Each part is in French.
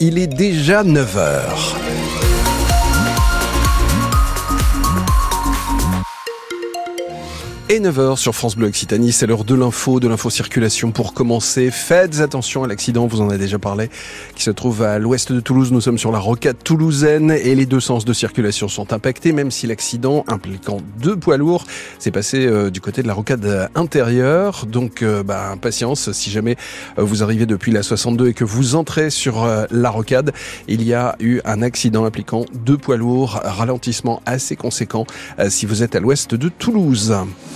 Il est déjà 9h. Et 9h sur France Bleu Occitanie, c'est l'heure de l'info, de l'info circulation pour commencer. Faites attention à l'accident, vous en avez déjà parlé, qui se trouve à l'ouest de Toulouse. Nous sommes sur la rocade toulousaine et les deux sens de circulation sont impactés, même si l'accident impliquant deux poids lourds s'est passé euh, du côté de la rocade intérieure. Donc, euh, bah, patience, si jamais euh, vous arrivez depuis la 62 et que vous entrez sur la rocade, il y a eu un accident impliquant deux poids lourds, ralentissement assez conséquent si vous êtes à l'ouest de Toulouse.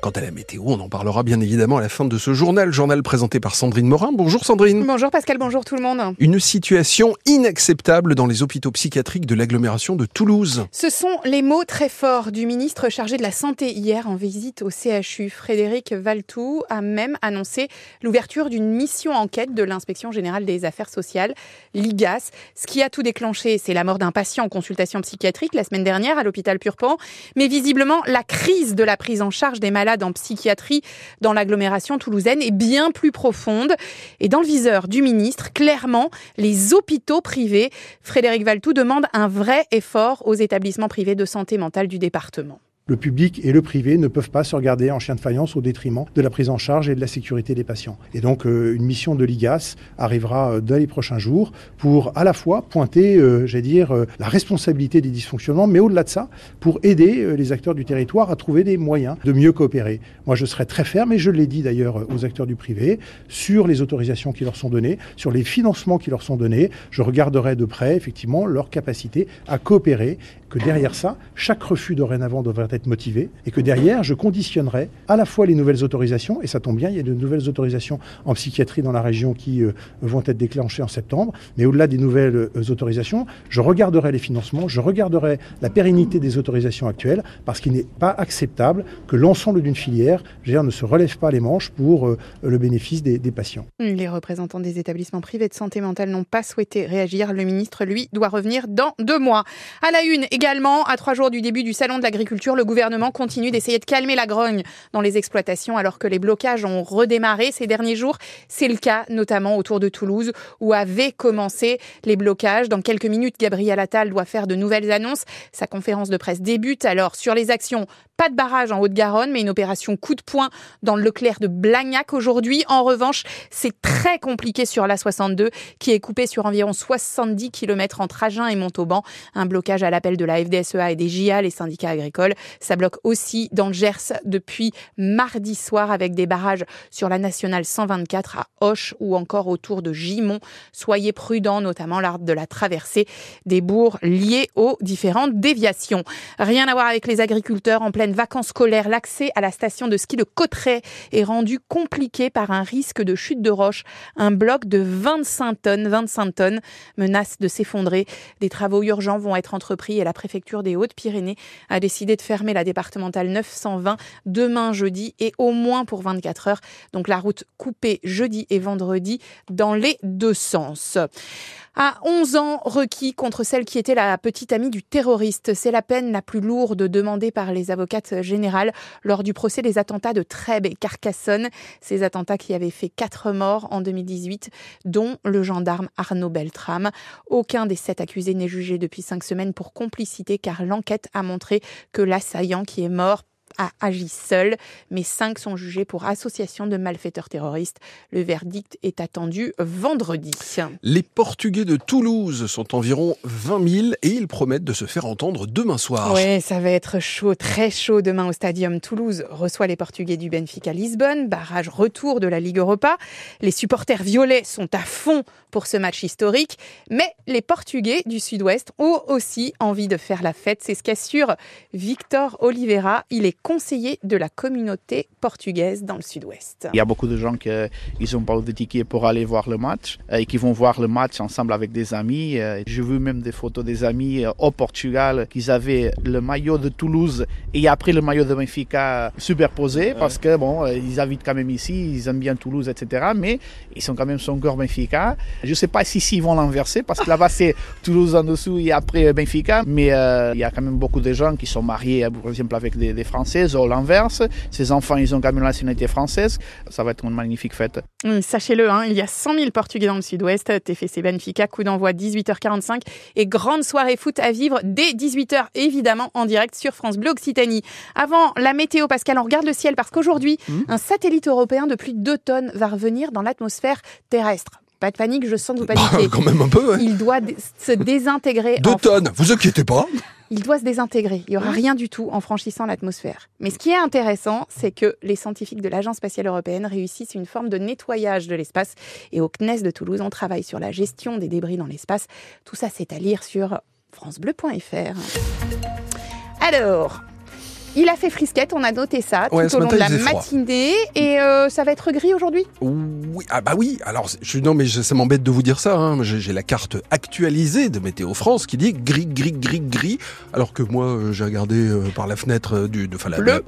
Quant à la météo, on en parlera bien évidemment à la fin de ce journal, journal présenté par Sandrine Morin. Bonjour Sandrine. Bonjour Pascal, bonjour tout le monde. Une situation inacceptable dans les hôpitaux psychiatriques de l'agglomération de Toulouse. Ce sont les mots très forts du ministre chargé de la Santé hier en visite au CHU. Frédéric Valtou a même annoncé l'ouverture d'une mission enquête de l'inspection générale des affaires sociales, l'IGAS. Ce qui a tout déclenché, c'est la mort d'un patient en consultation psychiatrique la semaine dernière à l'hôpital Purpan, mais visiblement la crise de la prise en charge des malades en psychiatrie dans l'agglomération toulousaine est bien plus profonde. Et dans le viseur du ministre, clairement, les hôpitaux privés. Frédéric Valtou demande un vrai effort aux établissements privés de santé mentale du département le public et le privé ne peuvent pas se regarder en chien de faïence au détriment de la prise en charge et de la sécurité des patients. Et donc euh, une mission de l'IGAS arrivera euh, dans les prochains jours pour à la fois pointer, euh, j'allais dire, la responsabilité des dysfonctionnements, mais au-delà de ça, pour aider les acteurs du territoire à trouver des moyens de mieux coopérer. Moi, je serai très ferme, et je l'ai dit d'ailleurs aux acteurs du privé, sur les autorisations qui leur sont données, sur les financements qui leur sont donnés. Je regarderai de près, effectivement, leur capacité à coopérer, que derrière ça, chaque refus dorénavant devrait être motivé et que derrière, je conditionnerai à la fois les nouvelles autorisations, et ça tombe bien, il y a de nouvelles autorisations en psychiatrie dans la région qui euh, vont être déclenchées en septembre, mais au-delà des nouvelles euh, autorisations, je regarderai les financements, je regarderai la pérennité des autorisations actuelles, parce qu'il n'est pas acceptable que l'ensemble d'une filière ne se relève pas les manches pour euh, le bénéfice des, des patients. Les représentants des établissements privés de santé mentale n'ont pas souhaité réagir. Le ministre, lui, doit revenir dans deux mois. À la une également, à trois jours du début du salon de l'agriculture, le gouvernement continue d'essayer de calmer la grogne dans les exploitations alors que les blocages ont redémarré ces derniers jours. C'est le cas notamment autour de Toulouse où avaient commencé les blocages. Dans quelques minutes, Gabriel Attal doit faire de nouvelles annonces. Sa conférence de presse débute alors sur les actions pas de barrage en Haute-Garonne, mais une opération coup de poing dans le Leclerc de Blagnac aujourd'hui. En revanche, c'est très compliqué sur la 62, qui est coupée sur environ 70 km entre Agen et Montauban. Un blocage à l'appel de la FDSEA et des JA, les syndicats agricoles. Ça bloque aussi dans le Gers depuis mardi soir avec des barrages sur la nationale 124 à Hoche ou encore autour de Gimont. Soyez prudents, notamment lors de la traversée des bourgs liés aux différentes déviations. Rien à voir avec les agriculteurs en pleine vacances scolaires, l'accès à la station de ski de Cotteret est rendu compliqué par un risque de chute de roche. Un bloc de 25 tonnes, 25 tonnes menace de s'effondrer. Des travaux urgents vont être entrepris et la préfecture des Hautes-Pyrénées a décidé de fermer la départementale 920 demain jeudi et au moins pour 24 heures. Donc la route coupée jeudi et vendredi dans les deux sens à 11 ans requis contre celle qui était la petite amie du terroriste. C'est la peine la plus lourde demandée par les avocates générales lors du procès des attentats de Trèbes et Carcassonne. Ces attentats qui avaient fait quatre morts en 2018, dont le gendarme Arnaud Beltrame. Aucun des sept accusés n'est jugé depuis cinq semaines pour complicité car l'enquête a montré que l'assaillant qui est mort a agi seul, mais cinq sont jugés pour association de malfaiteurs terroristes. Le verdict est attendu vendredi. Les Portugais de Toulouse sont environ 20 000 et ils promettent de se faire entendre demain soir. Oui, ça va être chaud, très chaud demain au Stadium. Toulouse reçoit les Portugais du Benfica Lisbonne, barrage retour de la Ligue Europa. Les supporters violets sont à fond pour ce match historique, mais les Portugais du Sud-Ouest ont aussi envie de faire la fête. C'est ce qu'assure Victor Oliveira. Il est conseiller de la communauté portugaise dans le sud-ouest. Il y a beaucoup de gens qui n'ont pas de ticket pour aller voir le match et qui vont voir le match ensemble avec des amis. J'ai vu même des photos des amis au Portugal qui avaient le maillot de Toulouse et après le maillot de Benfica superposé parce que bon, ils habitent quand même ici, ils aiment bien Toulouse, etc. Mais ils sont quand même son cœur Benfica. Je ne sais pas si ils vont l'inverser parce que là-bas c'est Toulouse en dessous et après Benfica. Mais euh, il y a quand même beaucoup de gens qui sont mariés, par exemple, avec des, des Français française ou l'inverse. Ses enfants, ils ont gagné la nationalité française. Ça va être une magnifique fête. Sachez-le, hein, il y a 100 000 Portugais dans le sud-ouest. TFC Benfica, coup d'envoi 18h45 et grande soirée foot à vivre dès 18h, évidemment, en direct sur France Bleu Occitanie. Avant la météo, Pascal, on regarde le ciel parce qu'aujourd'hui, mmh. un satellite européen de plus de 2 tonnes va revenir dans l'atmosphère terrestre. Pas de panique, je sens que vous bah, paniquez. quand même un peu, Il doit se désintégrer. Deux tonnes, vous inquiétez pas. Il doit se désintégrer. Il n'y aura rien du tout en franchissant l'atmosphère. Mais ce qui est intéressant, c'est que les scientifiques de l'Agence spatiale européenne réussissent une forme de nettoyage de l'espace. Et au CNES de Toulouse, on travaille sur la gestion des débris dans l'espace. Tout ça, c'est à lire sur francebleu.fr. Alors, il a fait frisquette, on a noté ça tout au long de la matinée. Et euh, ça va être gris aujourd'hui? Oui, ah bah oui. Alors, je, non, mais ça m'embête de vous dire ça. Hein. J'ai la carte actualisée de Météo France qui dit gris, gris, gris, gris. Alors que moi, euh, j'ai regardé euh, par la fenêtre du, de, la,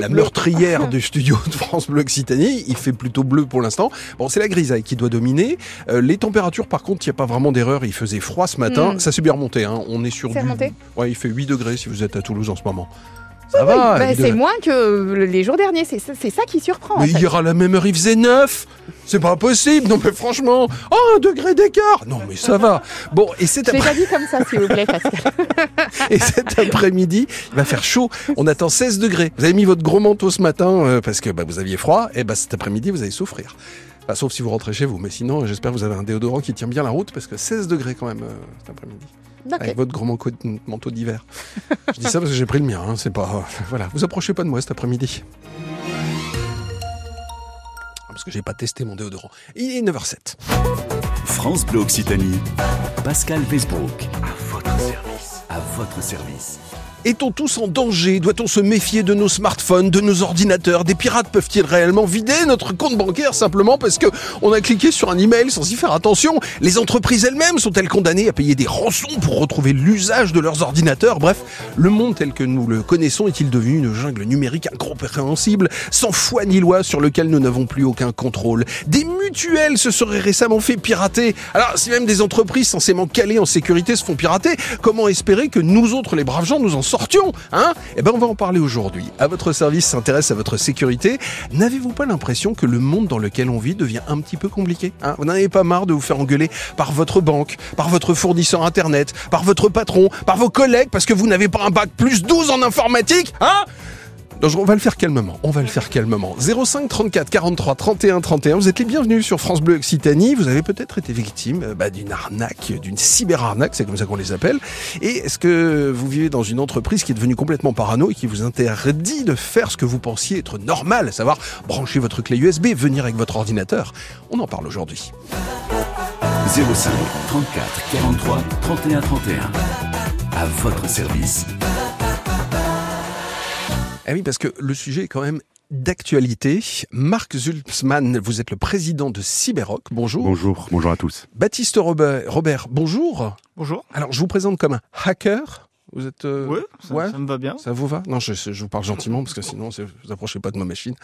la meurtrière du studio de France Bleu Occitanie. Il fait plutôt bleu pour l'instant. Bon, c'est la grisaille qui doit dominer. les températures, par contre, il n'y a pas vraiment d'erreur. Il faisait froid ce matin. Hmm. Ça s'est bien remonté. Hein. On est sur du... remonté? Ouais, il fait 8 degrés si vous êtes à Toulouse en ce moment. Ça va. Bah, c'est moins que les jours derniers. C'est ça, qui surprend. Mais il y aura la même heure, il faisait 9. C'est pas possible. Non, mais franchement. Oh, un degré d'écart. Non, mais ça va. Bon, et cet après... pas dit comme ça, s'il vous plaît, Pascal. et cet après-midi, il va faire chaud. On attend 16 degrés. Vous avez mis votre gros manteau ce matin euh, parce que bah, vous aviez froid. Et bah, cet après-midi, vous allez souffrir. sauf si vous rentrez chez vous. Mais sinon, j'espère que vous avez un déodorant qui tient bien la route parce que 16 degrés quand même euh, cet après-midi. Avec votre grand manteau d'hiver. je dis ça parce que j'ai pris le mien. Hein, c'est pas. Voilà, vous approchez pas de moi cet après-midi. Parce que j'ai pas testé mon déodorant. Il est 9h07. France Bleu Occitanie. Pascal Facebook. À votre service. À votre service. Est-on tous en danger? Doit-on se méfier de nos smartphones, de nos ordinateurs? Des pirates peuvent-ils réellement vider notre compte bancaire simplement parce que on a cliqué sur un email sans y faire attention? Les entreprises elles-mêmes sont-elles condamnées à payer des rançons pour retrouver l'usage de leurs ordinateurs? Bref, le monde tel que nous le connaissons est-il devenu une jungle numérique incompréhensible, sans foi ni loi sur lequel nous n'avons plus aucun contrôle? Des mutuelles se seraient récemment fait pirater. Alors, si même des entreprises censément calées en sécurité se font pirater, comment espérer que nous autres, les braves gens, nous en sortions, hein Eh ben, on va en parler aujourd'hui. À votre service s'intéresse à votre sécurité. N'avez-vous pas l'impression que le monde dans lequel on vit devient un petit peu compliqué hein? Vous n'avez pas marre de vous faire engueuler par votre banque, par votre fournisseur internet, par votre patron, par vos collègues parce que vous n'avez pas un bac plus 12 en informatique, hein? On va le faire calmement. On va le faire calmement. 05 34 43 31 31. Vous êtes les bienvenus sur France Bleu Occitanie. Vous avez peut-être été victime euh, bah, d'une arnaque, d'une cyberarnaque, c'est comme ça qu'on les appelle. Et est-ce que vous vivez dans une entreprise qui est devenue complètement parano et qui vous interdit de faire ce que vous pensiez être normal, à savoir brancher votre clé USB, venir avec votre ordinateur? On en parle aujourd'hui. 05 34 43 31 31. À votre service. Ah oui, parce que le sujet est quand même d'actualité. Marc Zulzmann, vous êtes le président de Cyberrock. Bonjour. Bonjour, bonjour à tous. Baptiste Robert, Robert bonjour. Bonjour. Alors, je vous présente comme un hacker. Vous êtes. Euh... Oui, ça, me va bien. Ça vous va? Non, je, je, vous parle gentiment parce que sinon, vous approchez pas de ma machine.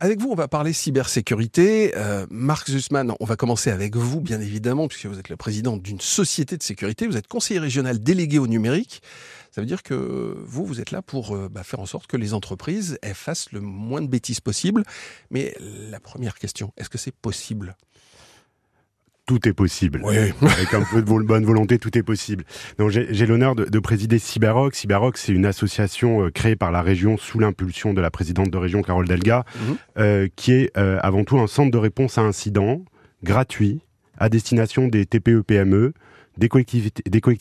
Avec vous, on va parler cybersécurité. Euh, Marc Zussman, on va commencer avec vous, bien évidemment, puisque vous êtes le président d'une société de sécurité. Vous êtes conseiller régional délégué au numérique. Ça veut dire que vous, vous êtes là pour euh, bah, faire en sorte que les entreprises fassent le moins de bêtises possible. Mais la première question, est-ce que c'est possible? Tout est possible. Oui. Avec un peu de bonne volonté, tout est possible. Donc j'ai l'honneur de, présider Cyberrock. Cyberrock, c'est une association euh, créée par la région sous l'impulsion de la présidente de région Carole Delga, mhm. euh, qui est avant tout un centre de réponse à incidents gratuit à destination des TPE-PME, des collectivités, des collectivités